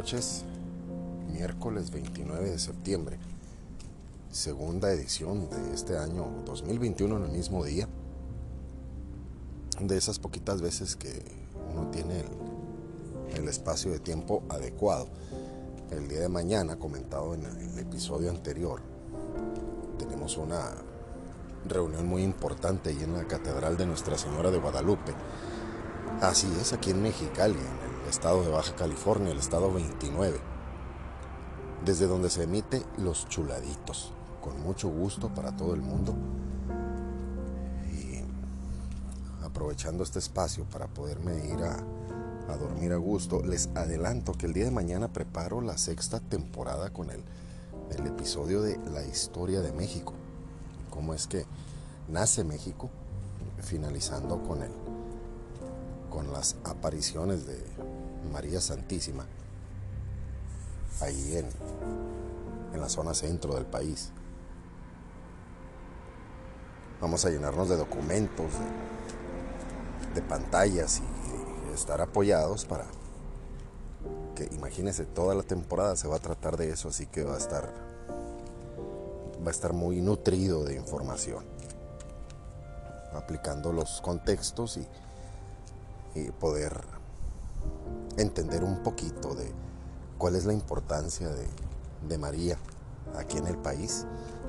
noches, miércoles 29 de septiembre, segunda edición de este año 2021 en el mismo día. De esas poquitas veces que uno tiene el, espacio de tiempo adecuado. El día de mañana, comentado en el episodio anterior, tenemos una reunión muy importante ahí en la Catedral de Nuestra Señora de Guadalupe. Así es, aquí en Mexicali, en el estado de Baja California, el estado 29, desde donde se emite Los Chuladitos, con mucho gusto para todo el mundo. Y aprovechando este espacio para poderme ir a, dormir a gusto, les adelanto que el día de mañana preparo la sexta temporada con el, el episodio de La historia de México cómo es que nace México, finalizando con, el, con las apariciones de María Santísima, ahí en, en la zona centro del país. Vamos a llenarnos de documentos, de, pantallas y estar apoyados para que imagínense toda la temporada se va a tratar de eso, así que va a estar va a estar muy nutrido de información, aplicando los contextos y, poder entender un poquito de cuál es la importancia de, María aquí en el país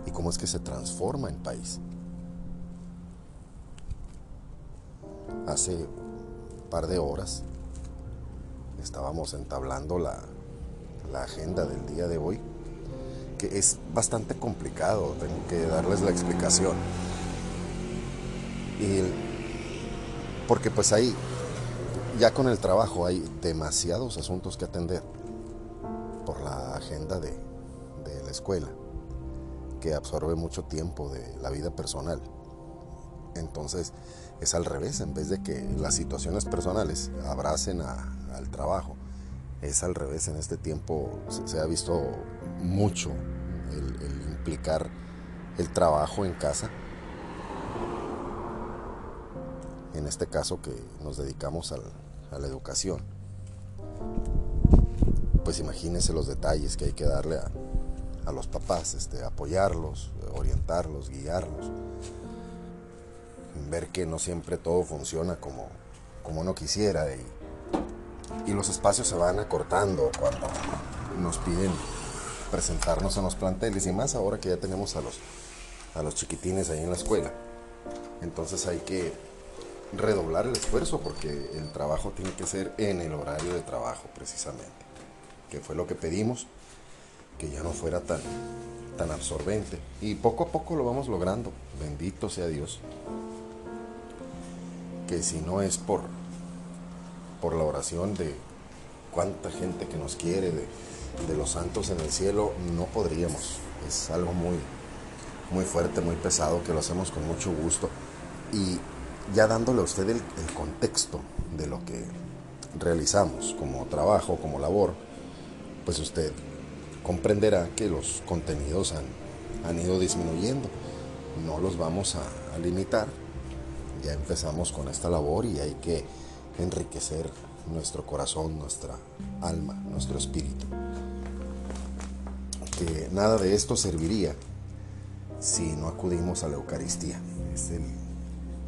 y cómo es que se transforma en país. Hace un par de horas estábamos entablando la, agenda del día de hoy es bastante complicado, tengo que darles la explicación. Y porque pues ahí, ya con el trabajo hay demasiados asuntos que atender por la agenda de, la escuela, que absorbe mucho tiempo de la vida personal. Entonces es al revés, en vez de que las situaciones personales abracen al trabajo, es al revés. En este tiempo se, ha visto mucho el, implicar el trabajo en casa. En este caso que nos dedicamos a la educación. Pues imagínense los detalles que hay que darle a, los papás, este, apoyarlos, orientarlos, guiarlos, ver que no siempre todo funciona como, como uno quisiera y y los espacios se van acortando cuando nos piden presentarnos en los planteles y más ahora que ya tenemos a los, a los chiquitines ahí en la escuela. Entonces hay que redoblar el esfuerzo porque el trabajo tiene que ser en el horario de trabajo precisamente, que fue lo que pedimos, que ya no fuera tan, tan absorbente. Y poco a poco lo vamos logrando, bendito sea Dios, que si no es por por la oración de cuánta gente que nos quiere, de, los santos en el cielo, no podríamos. Es algo muy, muy fuerte, muy pesado, que lo hacemos con mucho gusto. Y ya dándole a usted el, contexto de lo que realizamos como trabajo, como labor, pues usted comprenderá que los contenidos han, ido disminuyendo. No los vamos a limitar. Ya empezamos con esta labor y hay que enriquecer nuestro corazón, nuestra alma, nuestro espíritu. Que nada de esto serviría si no acudimos a la Eucaristía. Es el,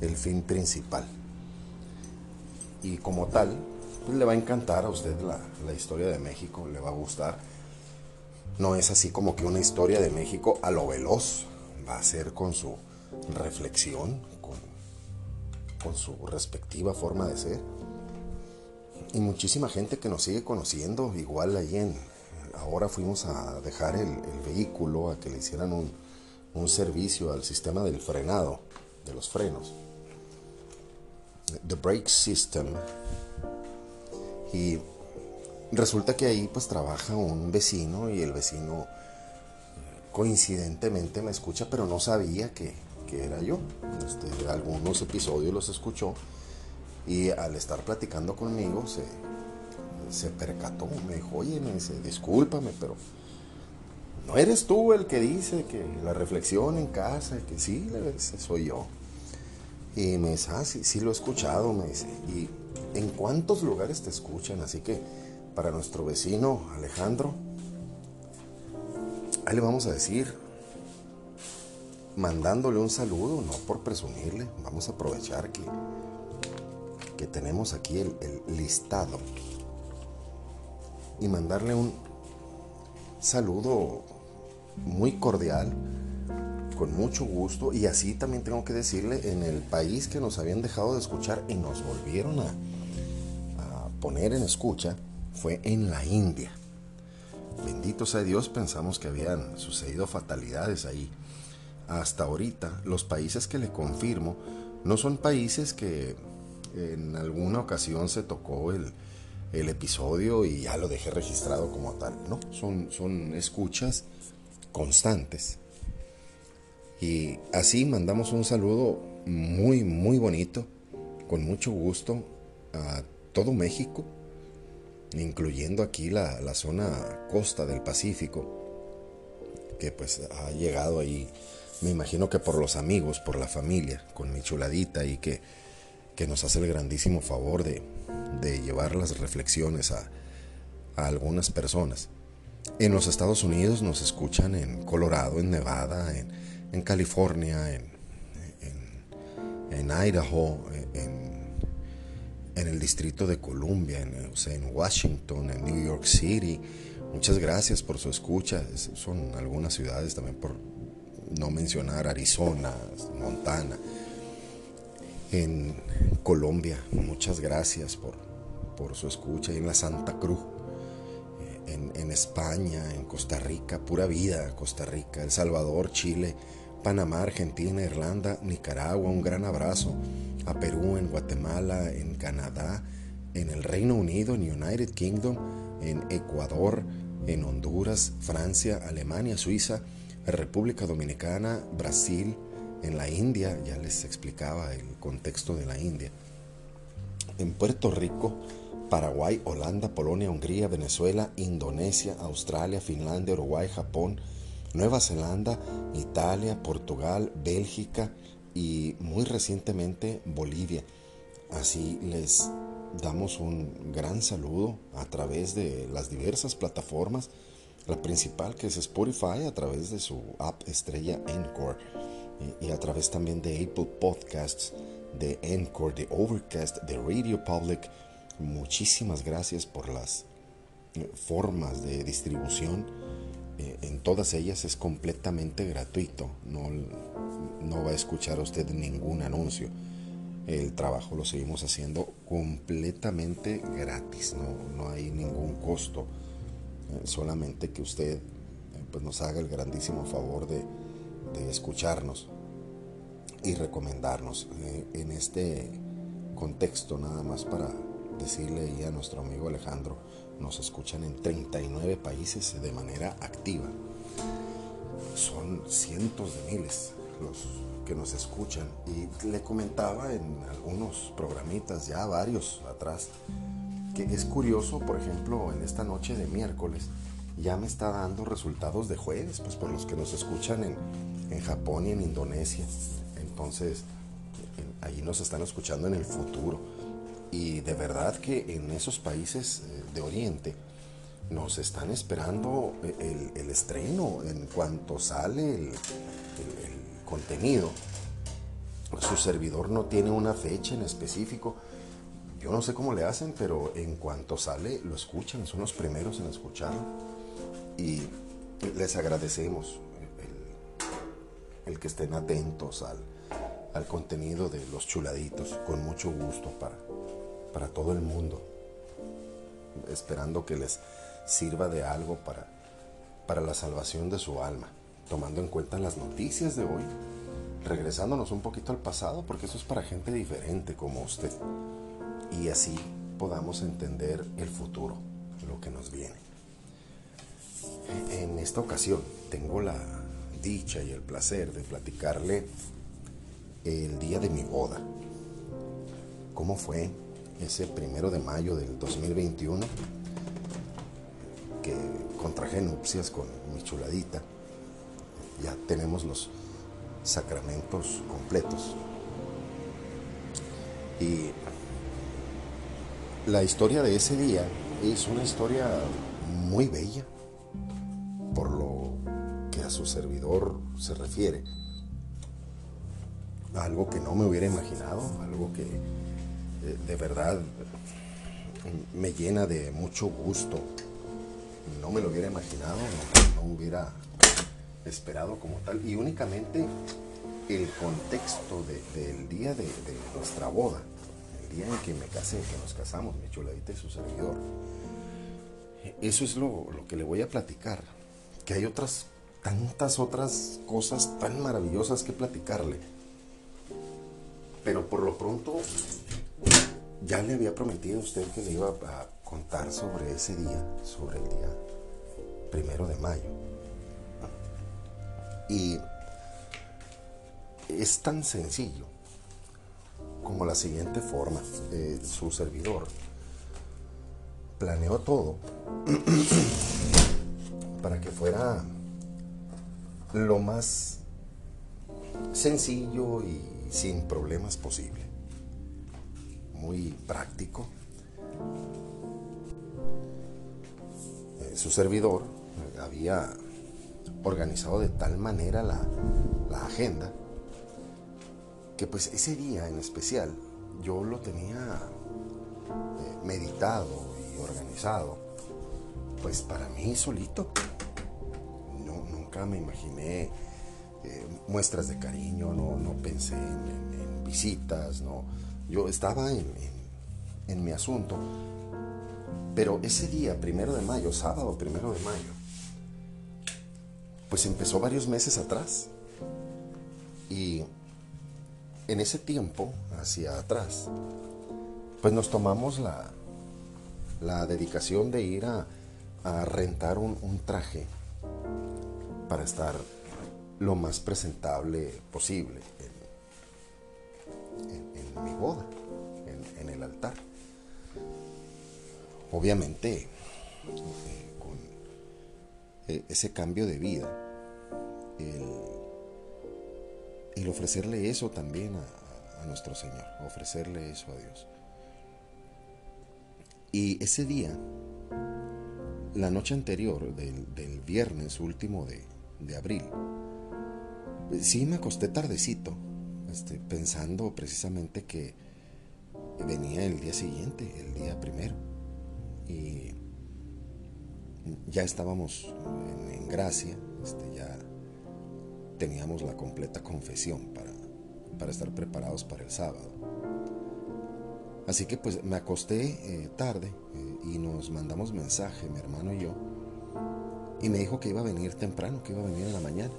fin principal. Y como tal, pues le va a encantar a usted la, historia de México, le va a gustar. No es así como que una historia de México a lo veloz, va a ser con su reflexión, con, su respectiva forma de ser y muchísima gente que nos sigue conociendo, igual ahí en, ahora fuimos a dejar el, vehículo a que le hicieran un, servicio al sistema del frenado, de los frenos, the brake system, y resulta que ahí pues trabaja un vecino y el vecino coincidentemente me escucha, pero no sabía que, que era yo. Este, algunos episodios los escuchó y al estar platicando conmigo se, se percató, me dijo, oye, me dice, discúlpame, pero no eres tú el que dice que la reflexión en casa, que sí, soy yo. Y me dice, ah, sí, sí lo he escuchado, me dice, ¿y en cuántos lugares te escuchan? Así que para nuestro vecino Alejandro, ahí le vamos a decir, mandándole un saludo, no por presumirle, vamos a aprovechar que, que tenemos aquí el, el listado y mandarle un saludo muy cordial, con mucho gusto, y así también tengo que decirle, en el país que nos habían dejado de escuchar y nos volvieron a, poner en escucha, fue en la India. Bendito sea Dios, pensamos que habían sucedido fatalidades ahí. Hasta ahorita, los países que le confirmo no son países que en alguna ocasión se tocó el, el episodio y ya lo dejé registrado como tal, ¿no? Son, son escuchas constantes. Y así mandamos un saludo muy, muy bonito, con mucho gusto a todo México, incluyendo aquí la, la zona costa del Pacífico, que pues ha llegado ahí, me imagino que por los amigos, por la familia, con mi chuladita y que, que nos hace el grandísimo favor de, de llevar las reflexiones a, a algunas personas. En los Estados Unidos nos escuchan en Colorado, en Nevada, en, en California, en, en, Idaho, en, en, el Distrito de Columbia, en, Washington, en New York City. Muchas gracias por su escucha. Son algunas ciudades también por no mencionar Arizona, Montana. En Colombia, muchas gracias por, por su escucha. Y en la Santa Cruz, en, en, España, en Costa Rica, pura vida, Costa Rica, El Salvador, Chile, Panamá, Argentina, Irlanda, Nicaragua, un gran abrazo. A Perú, en Guatemala, en Canadá, en el Reino Unido, en United Kingdom, en Ecuador, en Honduras, Francia, Alemania, Suiza, República Dominicana, Brasil, en la India, ya les explicaba el contexto de la India, en Puerto Rico, Paraguay, Holanda, Polonia, Hungría, Venezuela, Indonesia, Australia, Finlandia, Uruguay, Japón, Nueva Zelanda, Italia, Portugal, Bélgica y muy recientemente Bolivia. Así les damos un gran saludo a través de las diversas plataformas, la principal que es Spotify a través de su app estrella Encore y a través también de Apple Podcasts, de Encore, de Overcast, de Radio Public. Muchísimas gracias por las eh, formas de distribución. Eh, en todas ellas es completamente gratuito. No, no va a escuchar usted ningún anuncio. El trabajo lo seguimos haciendo completamente gratis. No, no hay ningún costo. Eh, solamente que usted pues nos haga el grandísimo favor de, de escucharnos y recomendarnos. Eh, en este contexto, nada más para decirle a nuestro amigo Alejandro, nos escuchan en 39 países de manera activa. Son cientos de miles los que nos escuchan y le comentaba en algunos programitas, ya varios atrás, que es curioso, por ejemplo, en esta noche de miércoles, ya me está dando resultados de jueves, pues por los que nos escuchan en, en Japón y en Indonesia. Entonces, ahí nos están escuchando en el futuro. Y de verdad que en esos países eh, de Oriente nos están esperando el, el estreno en cuanto sale el contenido. Su servidor no tiene una fecha en específico. Yo no sé cómo le hacen, pero en cuanto sale lo escuchan, son los primeros en escucharlo. Y les agradecemos el, el que estén atentos al, al contenido de los chuladitos con mucho gusto para, para todo el mundo, esperando que les sirva de algo para, para la salvación de su alma, tomando en cuenta las noticias de hoy, regresándonos un poquito al pasado, porque eso es para gente diferente como usted, y así podamos entender el futuro, lo que nos viene. En esta ocasión tengo la dicha y el placer de platicarle el día de mi boda. ¿Cómo fue ese primero de mayo del 2021? Que contraje nupcias con mi chuladita. Ya tenemos los sacramentos completos. Y la historia de ese día es una historia muy bella por lo que a su servidor se refiere. Algo que no me hubiera imaginado, algo que de verdad me llena de mucho gusto. No me lo hubiera imaginado, no, no hubiera esperado como tal. Y únicamente el contexto del día de, nuestra boda, el día en que me casé, que nos casamos, mi chuladita y su servidor. Eso es lo, lo que le voy a platicar. Que hay otras, tantas otras cosas tan maravillosas que platicarle. Pero por lo pronto, ya le había prometido a usted que le iba a contar sobre ese día, sobre el día primero de mayo. Y es tan sencillo como la siguiente forma. Su servidor planeó todo para que fuera lo más sencillo y sin problemas posible. Muy práctico. Eh, su servidor había organizado de tal manera la, la agenda que pues ese día en especial yo lo tenía eh, meditado y organizado, pues para mí solito. No, nunca me imaginé eh, muestras de cariño, no, no pensé en, visitas, no. Yo estaba en, en mi asunto, pero ese día, primero de mayo, sábado primero de mayo, pues empezó varios meses atrás. Y en ese tiempo, hacia atrás, pues nos tomamos la, la dedicación de ir a, rentar un, traje para estar lo más presentable posible mi boda, en, el altar. Obviamente, eh, con eh, ese cambio de vida, el ofrecerle eso también a, nuestro Señor, ofrecerle eso a Dios. Y ese día, la noche anterior del, viernes último de, abril, sí me acosté tardecito, este, pensando precisamente que venía el día siguiente, el día primero. Y ya estábamos en, gracia, este, ya teníamos la completa confesión para, para estar preparados para el sábado. Así que pues me acosté eh, tarde eh, y nos mandamos mensaje, mi hermano y yo, y me dijo que iba a venir temprano, que iba a venir en la mañana.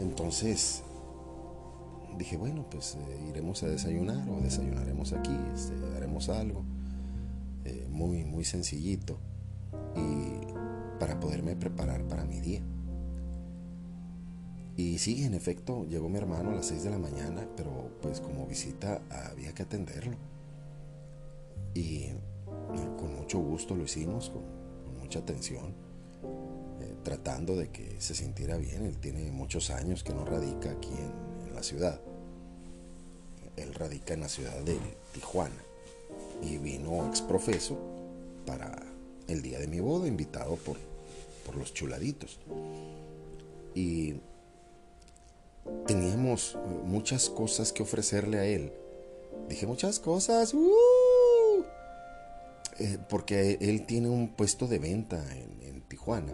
Entonces dije, bueno, pues eh, iremos a desayunar o desayunaremos aquí, este, haremos algo muy, muy sencillito y para poderme preparar para mi día. Y sí, en efecto, llegó mi hermano a las 6 de la mañana, pero pues como visita había que atenderlo. Y eh, con mucho gusto lo hicimos, con, mucha atención, eh, tratando de que se sintiera bien. Él tiene muchos años que no radica aquí en, la ciudad. Él radica en la ciudad de Tijuana y vino exprofeso para el día de mi boda, invitado por, por los chuladitos. Y teníamos muchas cosas que ofrecerle a él. Dije muchas cosas, ¡uh! eh, porque él tiene un puesto de venta en, Tijuana.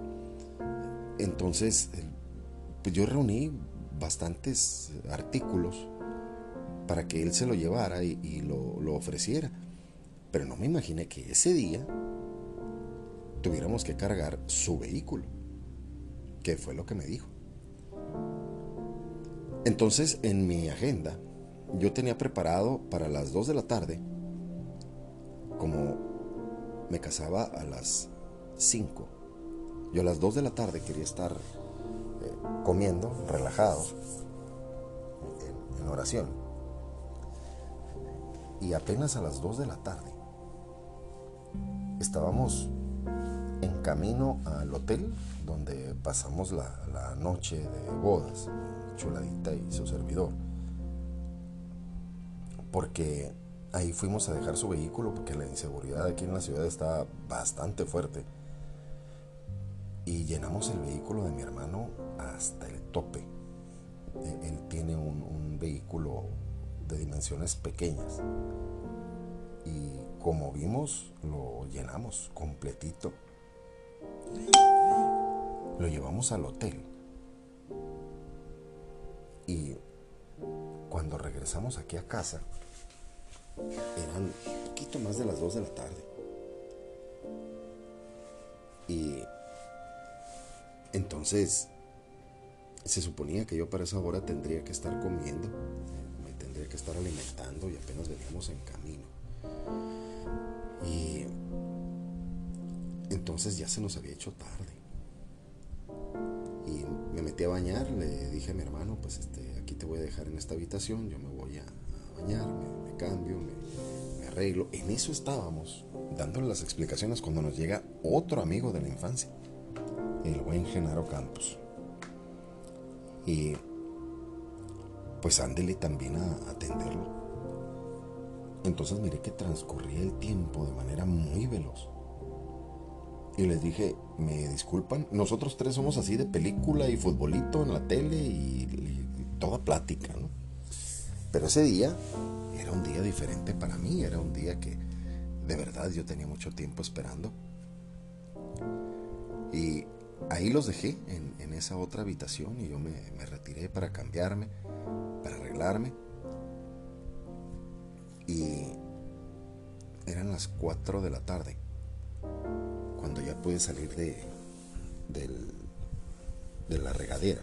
Entonces, pues yo reuní bastantes artículos para que él se lo llevara y, lo, lo ofreciera. Pero no me imaginé que ese día tuviéramos que cargar su vehículo, que fue lo que me dijo. Entonces, en mi agenda, yo tenía preparado para las 2 de la tarde, como me casaba a las 5, yo a las 2 de la tarde quería estar eh, comiendo, relajado, en, oración. Y apenas a las 2 de la tarde estábamos en camino al hotel donde pasamos la noche de bodas Chuladita y su servidor. Porque ahí fuimos a dejar su vehículo porque la inseguridad aquí en la ciudad está bastante fuerte. Y llenamos el vehículo de mi hermano hasta el tope. E, él tiene un, vehículo de dimensiones pequeñas. Y como vimos, lo llenamos completito. Lo llevamos al hotel. Y cuando regresamos aquí a casa, eran un poquito más de las 2 de la tarde. Y entonces se suponía que yo para esa hora tendría que estar comiendo, me tendría que estar alimentando y apenas veníamos en camino. Y entonces ya se nos había hecho tarde. Y me metí a bañar, le dije a mi hermano, pues este, aquí te voy a dejar en esta habitación, yo me voy a, bañar, me, cambio, me, arreglo. En eso estábamos, dándole las explicaciones cuando nos llega otro amigo de la infancia, el buen Genaro Campos. Y pues ándele también a atenderlo. Entonces miré que transcurría el tiempo de manera muy veloz. Y les dije, me disculpan, nosotros tres somos así de película y futbolito en la tele y, toda plática, ¿no? Pero ese día era un día diferente para mí, era un día que de verdad yo tenía mucho tiempo esperando. Y ahí los dejé en, esa otra habitación y yo me, retiré para cambiarme, para arreglarme. Y eran las 4 de la tarde cuando ya pude salir de, de la regadera.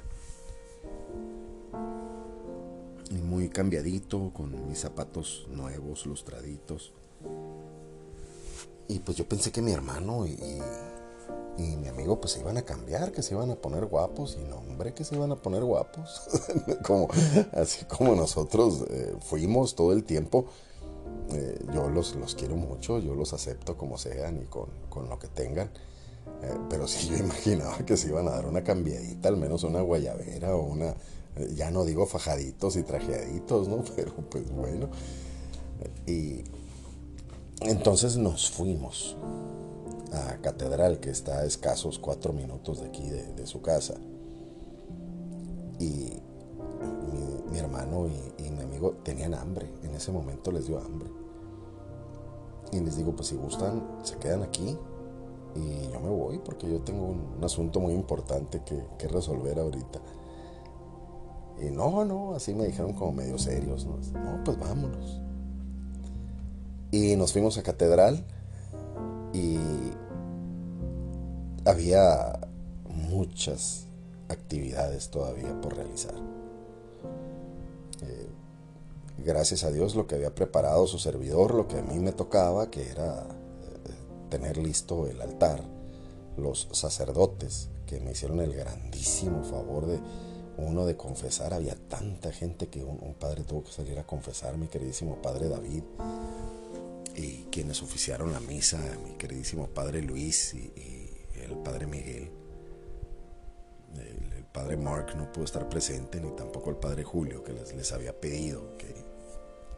Y muy cambiadito, con mis zapatos nuevos, lustraditos. Y pues yo pensé que mi hermano y, mi amigo pues se iban a cambiar, que se iban a poner guapos. Y no, hombre, que se iban a poner guapos. como, así como nosotros eh, fuimos todo el tiempo eh, yo los, los, quiero mucho, yo los acepto como sean y con, con lo que tengan. Eh, pero si yo imaginaba que se iban a dar una cambiadita, al menos una guayabera o una, eh, ya no digo fajaditos y trajeaditos, ¿no? Pero pues bueno. Y entonces nos fuimos a Catedral, que está a escasos cuatro minutos de aquí, de, su casa. Y mi, hermano y, mi amigo tenían hambre, en ese momento les dio hambre. Y les digo, pues si gustan, se quedan aquí y yo me voy porque yo tengo un, asunto muy importante que, resolver ahorita. Y no, no, así me dijeron como medio serios, ¿no? No, pues vámonos. Y nos fuimos a Catedral y había muchas actividades todavía por realizar. Eh, gracias a Dios lo que había preparado su servidor, lo que a mí me tocaba, que era eh, tener listo el altar, los sacerdotes que me hicieron el grandísimo favor de uno de confesar, había tanta gente que un, padre tuvo que salir a confesar, mi queridísimo padre David, y quienes oficiaron la misa, mi queridísimo padre Luis y, el padre Miguel. El, padre Mark no pudo estar presente, ni tampoco el padre Julio, que les, les había pedido que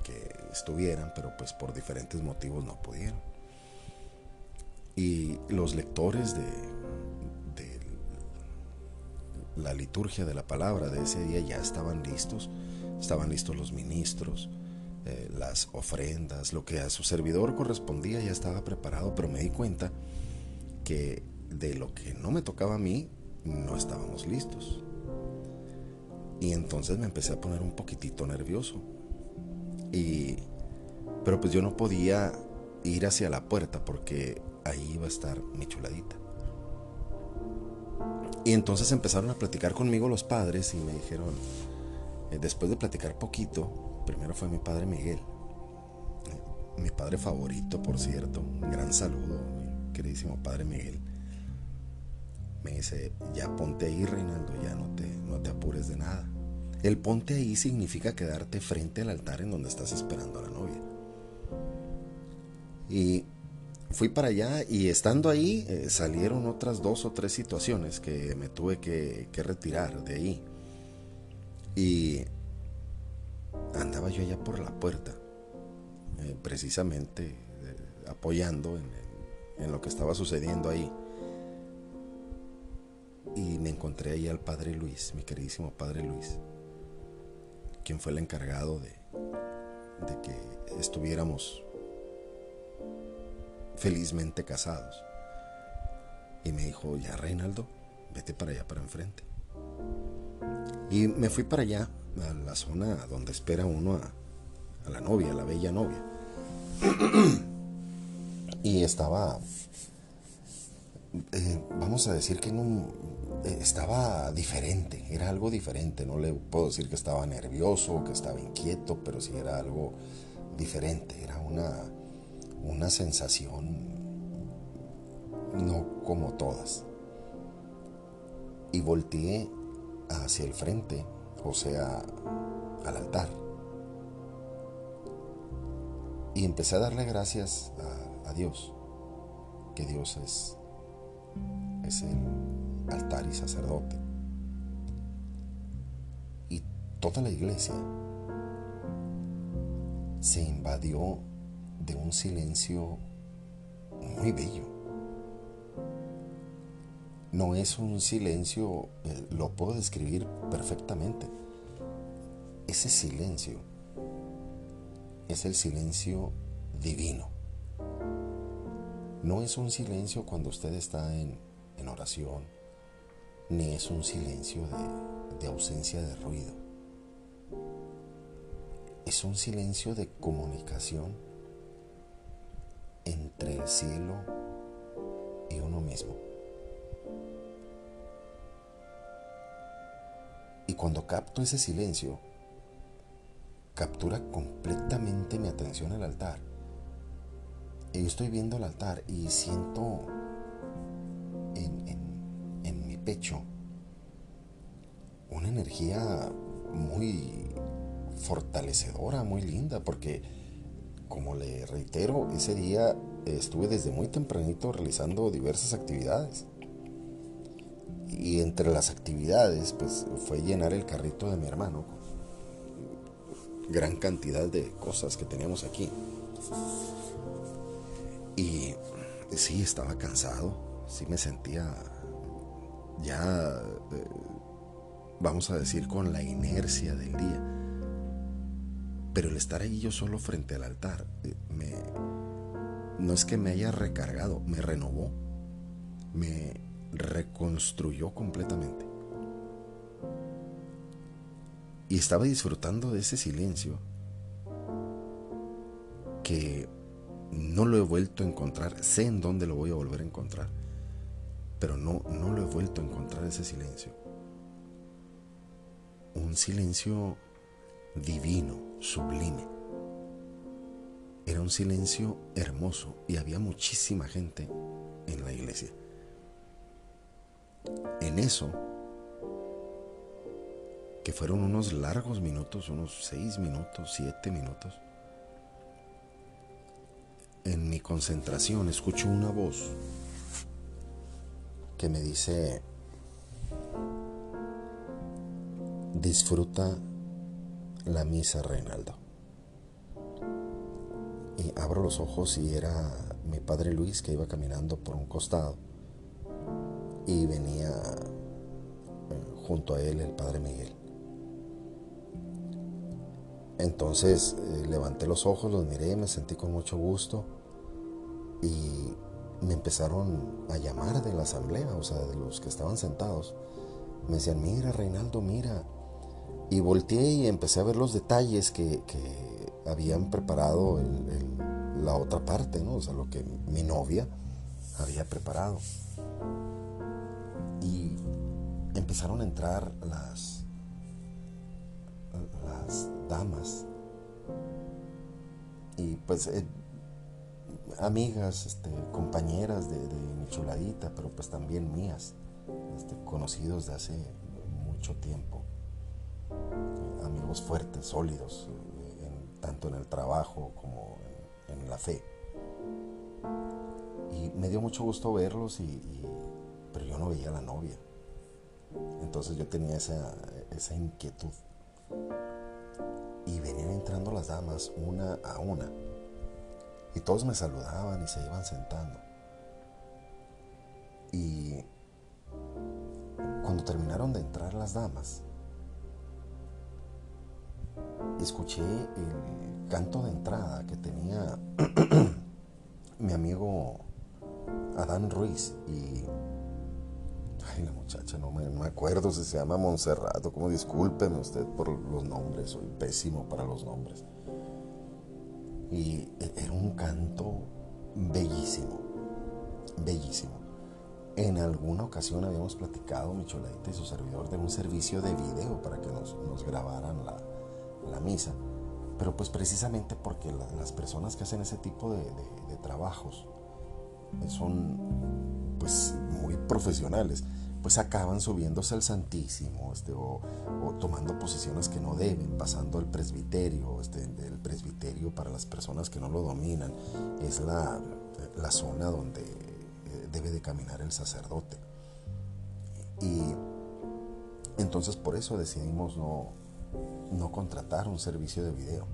que estuvieran, pero pues por diferentes motivos no pudieron. Y los lectores de, la liturgia de la palabra de ese día ya estaban listos, estaban listos los ministros, eh, las ofrendas, lo que a su servidor correspondía ya estaba preparado, pero me di cuenta que de lo que no me tocaba a mí, no estábamos listos. Y entonces me empecé a poner un poquitito nervioso pero pues yo no podía ir hacia la puerta porque ahí iba a estar mi chuladita. Y entonces empezaron a platicar conmigo los padres y me dijeron, eh, después de platicar poquito, primero fue mi padre Miguel, eh, mi padre favorito, por cierto, un gran saludo, mi queridísimo padre Miguel. Me dice, ya ponte ahí, Reinaldo, ya no te, no te apures de nada. El ponte ahí significa quedarte frente al altar en donde estás esperando a la novia. Y fui para allá y estando ahí eh, salieron otras dos o tres situaciones que me tuve que, retirar de ahí. Y andaba yo allá por la puerta. eh, precisamente eh, apoyando en, lo que estaba sucediendo ahí. Y me encontré ahí al padre Luis, mi queridísimo padre Luis, quien fue el encargado de, que estuviéramos felizmente casados. Y me dijo, ya Reinaldo, vete para allá, para enfrente. Y me fui para allá, a la zona donde espera uno a, la novia, a la bella novia. y estaba, eh, vamos a decir que no, eh, estaba diferente, era algo diferente. No le puedo decir que estaba nervioso, que estaba inquieto, pero sí era algo diferente, era una, una sensación no como todas. Y volteé hacia el frente, o sea, al altar. Y empecé a darle gracias a, Dios, que Dios es, es el altar y sacerdote. Y toda la iglesia se invadió de un silencio muy bello no es un silencio, eh, lo puedo describir perfectamente. Ese silencio es el silencio divino. No es un silencio cuando usted está en, oración, ni es un silencio de, de ausencia de ruido. Es un silencio de comunicación entre el cielo y uno mismo. Y cuando capto ese silencio, captura completamente mi atención al altar. Yo estoy viendo el altar y siento en, en mi pecho una energía muy fortalecedora, muy linda, porque como le reitero, ese día estuve desde muy tempranito realizando diversas actividades. Y entre las actividades, pues fue llenar el carrito de mi hermano. Gran cantidad de cosas que teníamos aquí. Sí, estaba cansado. Sí me sentía ya, eh, vamos a decir, con la inercia del día. Pero el estar ahí yo solo frente al altar, eh, me, no es que me haya recargado, me renovó. Me, reconstruyó completamente. Y estaba disfrutando de ese silencio que no lo he vuelto a encontrar. Sé en dónde lo voy a volver a encontrar, pero no, no lo he vuelto a encontrar ese silencio. Un silencio divino, sublime. Era un silencio hermoso y había muchísima gente en la iglesia en eso, que fueron unos largos minutos, unos seis minutos, siete minutos, en mi concentración escucho una voz que me dice, disfruta la misa, Reinaldo. Y abro los ojos y era mi padre Luis que iba caminando por un costado y venía eh, junto a él el padre Miguel. Entonces eh, levanté los ojos, los miré, me sentí con mucho gusto y me empezaron a llamar de la asamblea, o sea, de los que estaban sentados. Me decían, mira Reinaldo, mira. Y volteé y empecé a ver los detalles que, habían preparado la otra parte, ¿no? O sea, lo que mi novia había preparado y empezaron a entrar las damas y pues eh, amigas, este, compañeras de, mi chuladita, pero pues también mías, este, conocidos de hace mucho tiempo, amigos fuertes, sólidos, tanto en el trabajo como en, la fe. Y me dio mucho gusto verlos y pero yo no veía a la novia. Entonces yo tenía esa, esa inquietud. Y venían entrando las damas una a una. Y todos me saludaban y se iban sentando. Y cuando terminaron de entrar las damas, escuché el canto de entrada que tenía mi amigo Adán Ruiz y ay la muchacha no me, acuerdo si se llama Monserrato. Como discúlpeme usted por los nombres soy pésimo para los nombres. Y e, era un canto bellísimo bellísimo. En alguna ocasión habíamos platicado Micholadita y su servidor de un servicio de video para que nos, grabaran la, misa. Pero pues precisamente porque las personas que hacen ese tipo de trabajos son pues muy profesionales, pues acaban subiéndose al Santísimo este, o, tomando posiciones que no deben, pasando el presbiterio. Este, el presbiterio para las personas que no lo dominan es la, la zona donde eh, debe de caminar el sacerdote. Y entonces por eso decidimos no, no contratar un servicio de video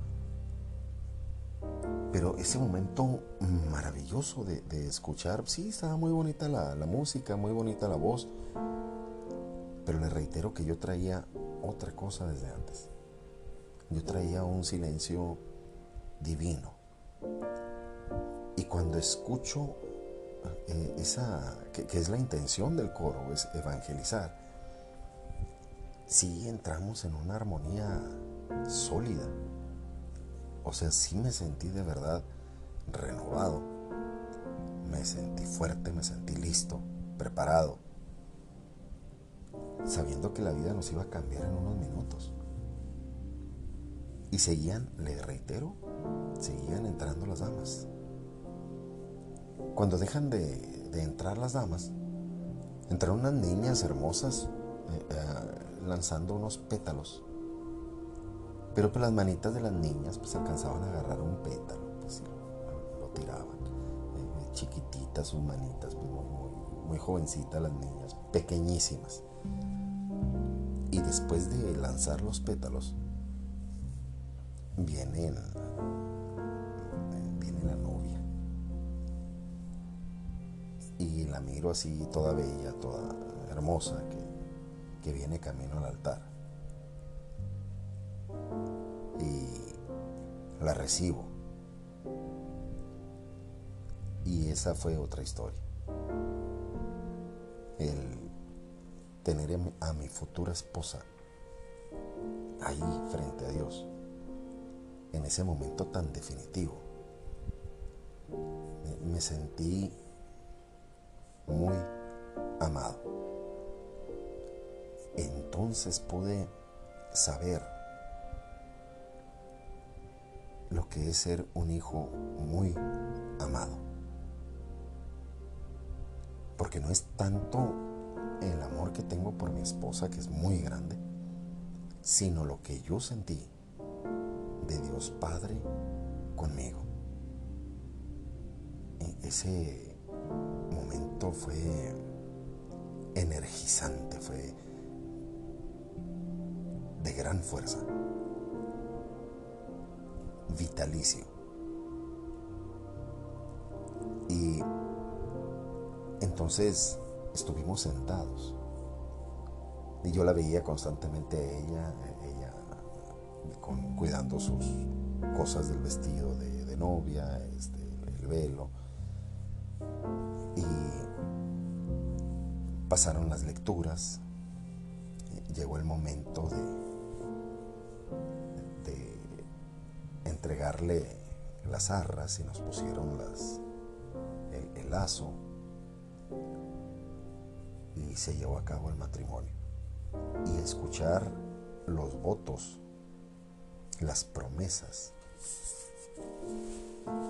pero ese momento maravilloso de, escuchar, sí, estaba muy bonita la, música, muy bonita la voz, pero le reitero que yo traía otra cosa desde antes. Yo traía un silencio divino. Y cuando escucho eh, esa, que, que, es la intención del coro, es evangelizar, sí entramos en una armonía sólida o sea, sí me sentí de verdad renovado. Me sentí fuerte, me sentí listo, preparado. Sabiendo que la vida nos iba a cambiar en unos minutos. Y seguían, le reitero, seguían entrando las damas. Cuando dejan de, entrar las damas, entraron unas niñas hermosas eh, eh, lanzando unos pétalos pero pues las manitas de las niñas pues alcanzaban a agarrar un pétalo, pues lo, tiraban. Eh, chiquititas sus manitas, pues muy, muy, jovencitas las niñas, pequeñísimas. Y después de lanzar los pétalos, viene, viene la novia. Y la miro así, toda bella, toda hermosa, que, que viene camino al altar. La recibo. Y esa fue otra historia. El tener a mi futura esposa ahí frente a Dios, en ese momento tan definitivo. Me sentí muy amado. Entonces pude saber lo que es ser un hijo muy amado. Porque no es tanto el amor que tengo por mi esposa, que es muy grande, sino lo que yo sentí de Dios Padre conmigo. E ese momento fue energizante, fue de gran fuerza vitalicio. Y entonces estuvimos sentados. Y yo la veía constantemente a ella, ella cuidando sus cosas del vestido de, novia, este, el velo. Y pasaron las lecturas. Llegó el momento de las arras y nos pusieron las, el, lazo y se llevó a cabo el matrimonio. Y escuchar los votos, las promesas,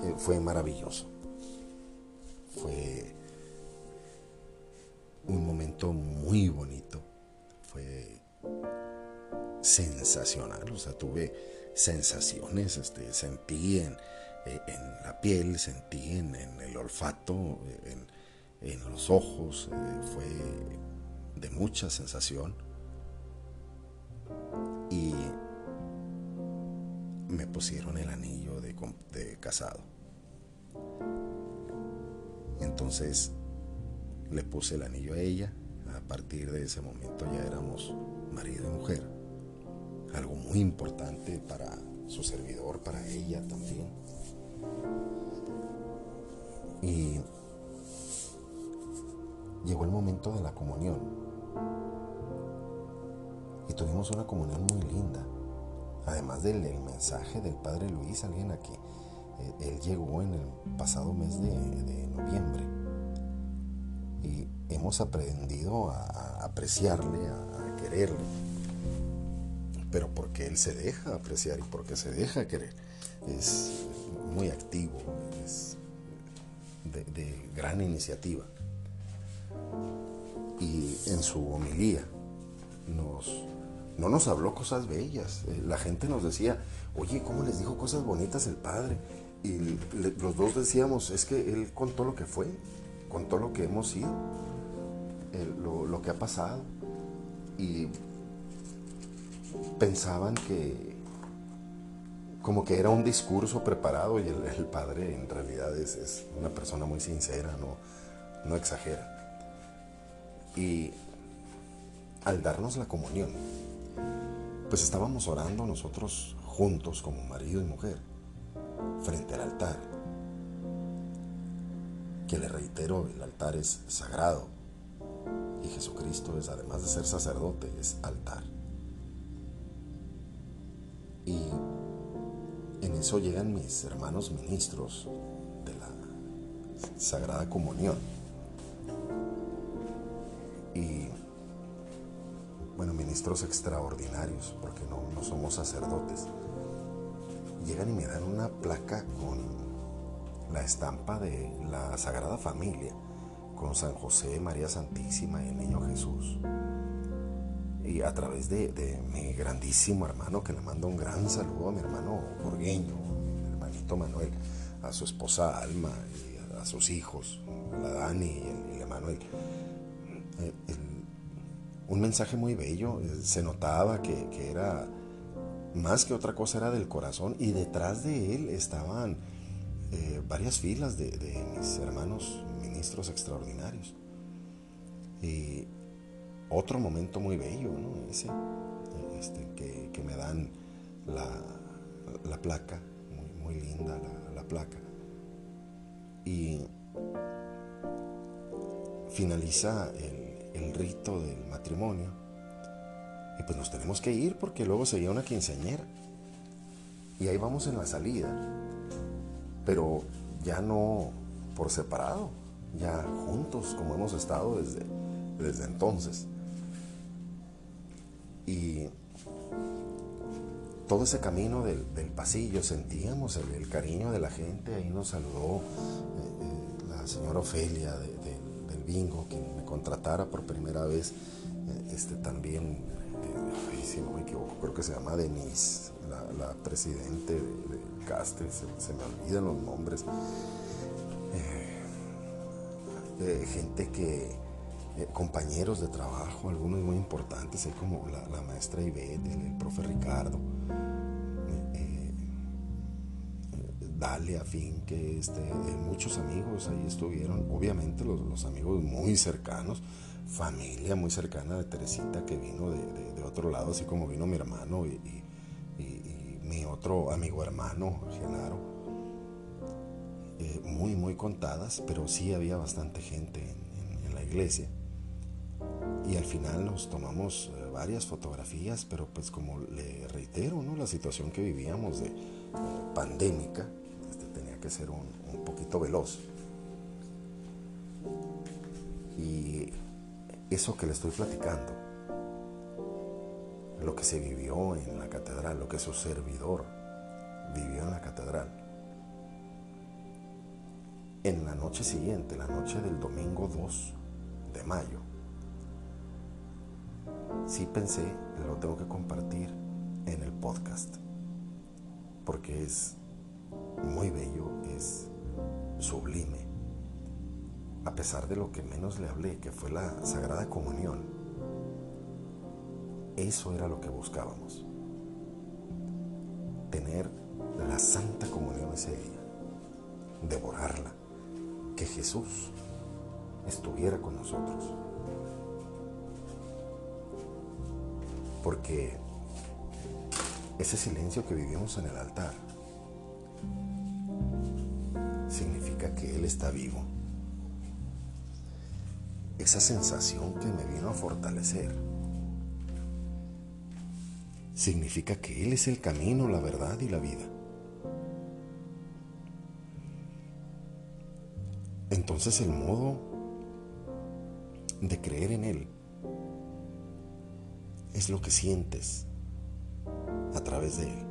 eh, fue maravilloso. Fue un momento muy bonito. Fue sensacional. O sea, tuve sensaciones, este, sentí en, eh, la piel, sentí en, el olfato, en, los ojos, eh, fue de mucha sensación. Y me pusieron el anillo de, de casado. Entonces le puse el anillo a ella. A partir de ese momento ya éramos marido y mujer. Algo muy importante para su servidor, para ella también. Y llegó el momento de la comunión. Y tuvimos una comunión muy linda. Además del, mensaje del Padre Luis, alguien aquí, eh, él llegó en el pasado mes de, noviembre. Y hemos aprendido a, apreciarle, a, quererle. Pero porque él se deja apreciar y porque se deja querer. Es muy activo, es de gran iniciativa y en su homilía nos, no nos habló cosas bellas. Eh, la gente nos decía, oye, ¿cómo les dijo cosas bonitas el Padre? Y los dos decíamos, es que Él contó lo que fue, contó lo que hemos sido, lo, lo, que ha pasado. Y pensaban que como que era un discurso preparado y el, Padre en realidad es, es, una persona muy sincera, no, no exagera. Y al darnos la comunión, pues estábamos orando nosotros juntos como marido y mujer frente al altar. Que le reitero, el altar es sagrado y Jesucristo es, además de ser sacerdote, es altar. Y en eso llegan mis hermanos ministros de la Sagrada Comunión y, bueno, ministros extraordinarios, porque no, no somos sacerdotes, llegan y me dan una placa con la estampa de la Sagrada Familia, con San José, María Santísima y el Niño Jesús. Y a través de, mi grandísimo hermano, que le mando un gran saludo a mi hermano Borgueño, mi hermanito Manuel, a su esposa Alma y a, sus hijos, la Dani y el, y el Emanuel un mensaje muy bello, eh, se notaba que, era más que otra cosa, era del corazón y detrás de él estaban eh, varias filas de, mis hermanos ministros extraordinarios. Y otro momento muy bello, ¿no? Ese, este, que, me dan la, placa, muy, linda la, la placa. Y finaliza el, el rito del matrimonio. Y pues nos tenemos que ir porque luego seguía una quinceañera. Y ahí vamos en la salida. Pero ya no por separado, ya juntos como hemos estado desde, desde entonces. Y todo ese camino del, pasillo sentíamos el, cariño de la gente. Ahí nos saludó eh, eh, la señora Ofelia del bingo, que contratara por primera vez, eh, este, también, eh, si no me equivoco, creo que se llama Denise, la, presidente de, Castre, se, me olvidan los nombres. Gente que, compañeros de trabajo, algunos muy importantes, como la, maestra Ivette, el, profe Ricardo, Dalia, fin que este, muchos amigos ahí estuvieron, obviamente los, amigos muy cercanos, familia muy cercana de Teresita que vino de, otro lado, así como vino mi hermano y, mi otro amigo hermano, Genaro. Eh, muy, muy contadas, pero sí había bastante gente en, la iglesia. Y al final nos tomamos eh, varias fotografías, pero pues como le reitero, ¿no? la situación que vivíamos de eh, pandémica, que ser un, poquito veloz. Y eso que le estoy platicando, lo que se vivió en la catedral, lo que su servidor vivió en la catedral, en la noche siguiente, la noche del domingo 2 de mayo, sí pensé, lo tengo que compartir en el podcast, porque es muy bello, es sublime. A pesar de lo que menos le hablé, que fue la Sagrada Comunión, eso era lo que buscábamos. Tener la Santa Comunión ese día. devorarla, que Jesús estuviera con nosotros. Porque ese silencio que vivimos en el altar significa que Él está vivo. Esa sensación que me vino a fortalecer significa que Él es el camino, la verdad y la vida. Entonces el modo de creer en Él es lo que sientes a través de Él.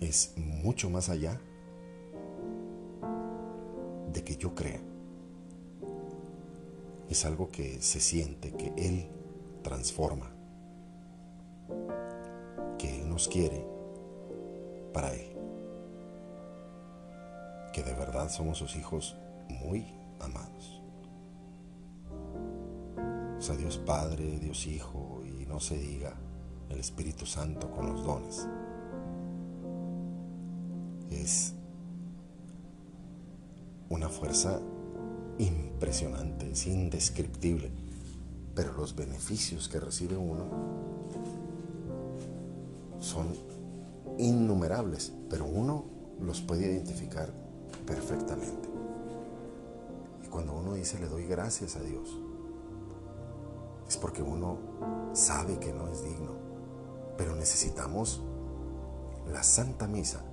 Es mucho más allá de que yo crea. Es algo que se siente, que Él transforma, que Él nos quiere para Él. Que de verdad somos sus hijos muy amados. O sea, Dios Padre, Dios Hijo y no se diga el Espíritu Santo con los dones. Es una fuerza impresionante, es indescriptible, pero los beneficios que recibe uno son innumerables, pero uno los puede identificar perfectamente. Y cuando uno dice le doy gracias a Dios, es porque uno sabe que no es digno, pero necesitamos la Santa Misa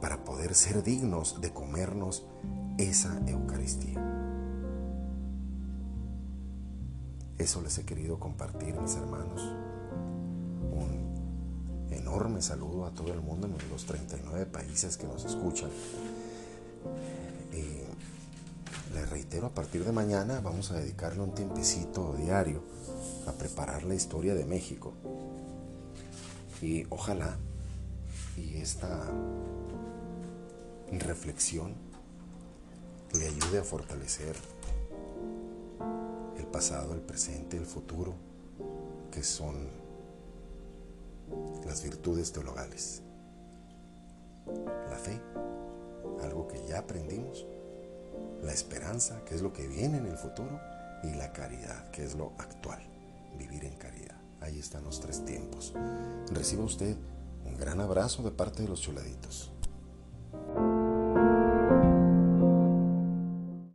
para poder ser dignos de comernos esa Eucaristía. Eso les he querido compartir, mis hermanos. Un enorme saludo a todo el mundo en los 39 países que nos escuchan. Reitero, a partir de mañana vamos a dedicarle un tiempecito diario a preparar la historia de México. Y ojalá y esta reflexión le ayude a fortalecer el pasado, el presente, el futuro, que son las virtudes teologales. La fe, algo que ya aprendimos, la esperanza, que es lo que viene en el futuro, y la caridad, que es lo actual, vivir en caridad. Ahí están los tres tiempos. Reciba usted un gran abrazo de parte de los chuladitos.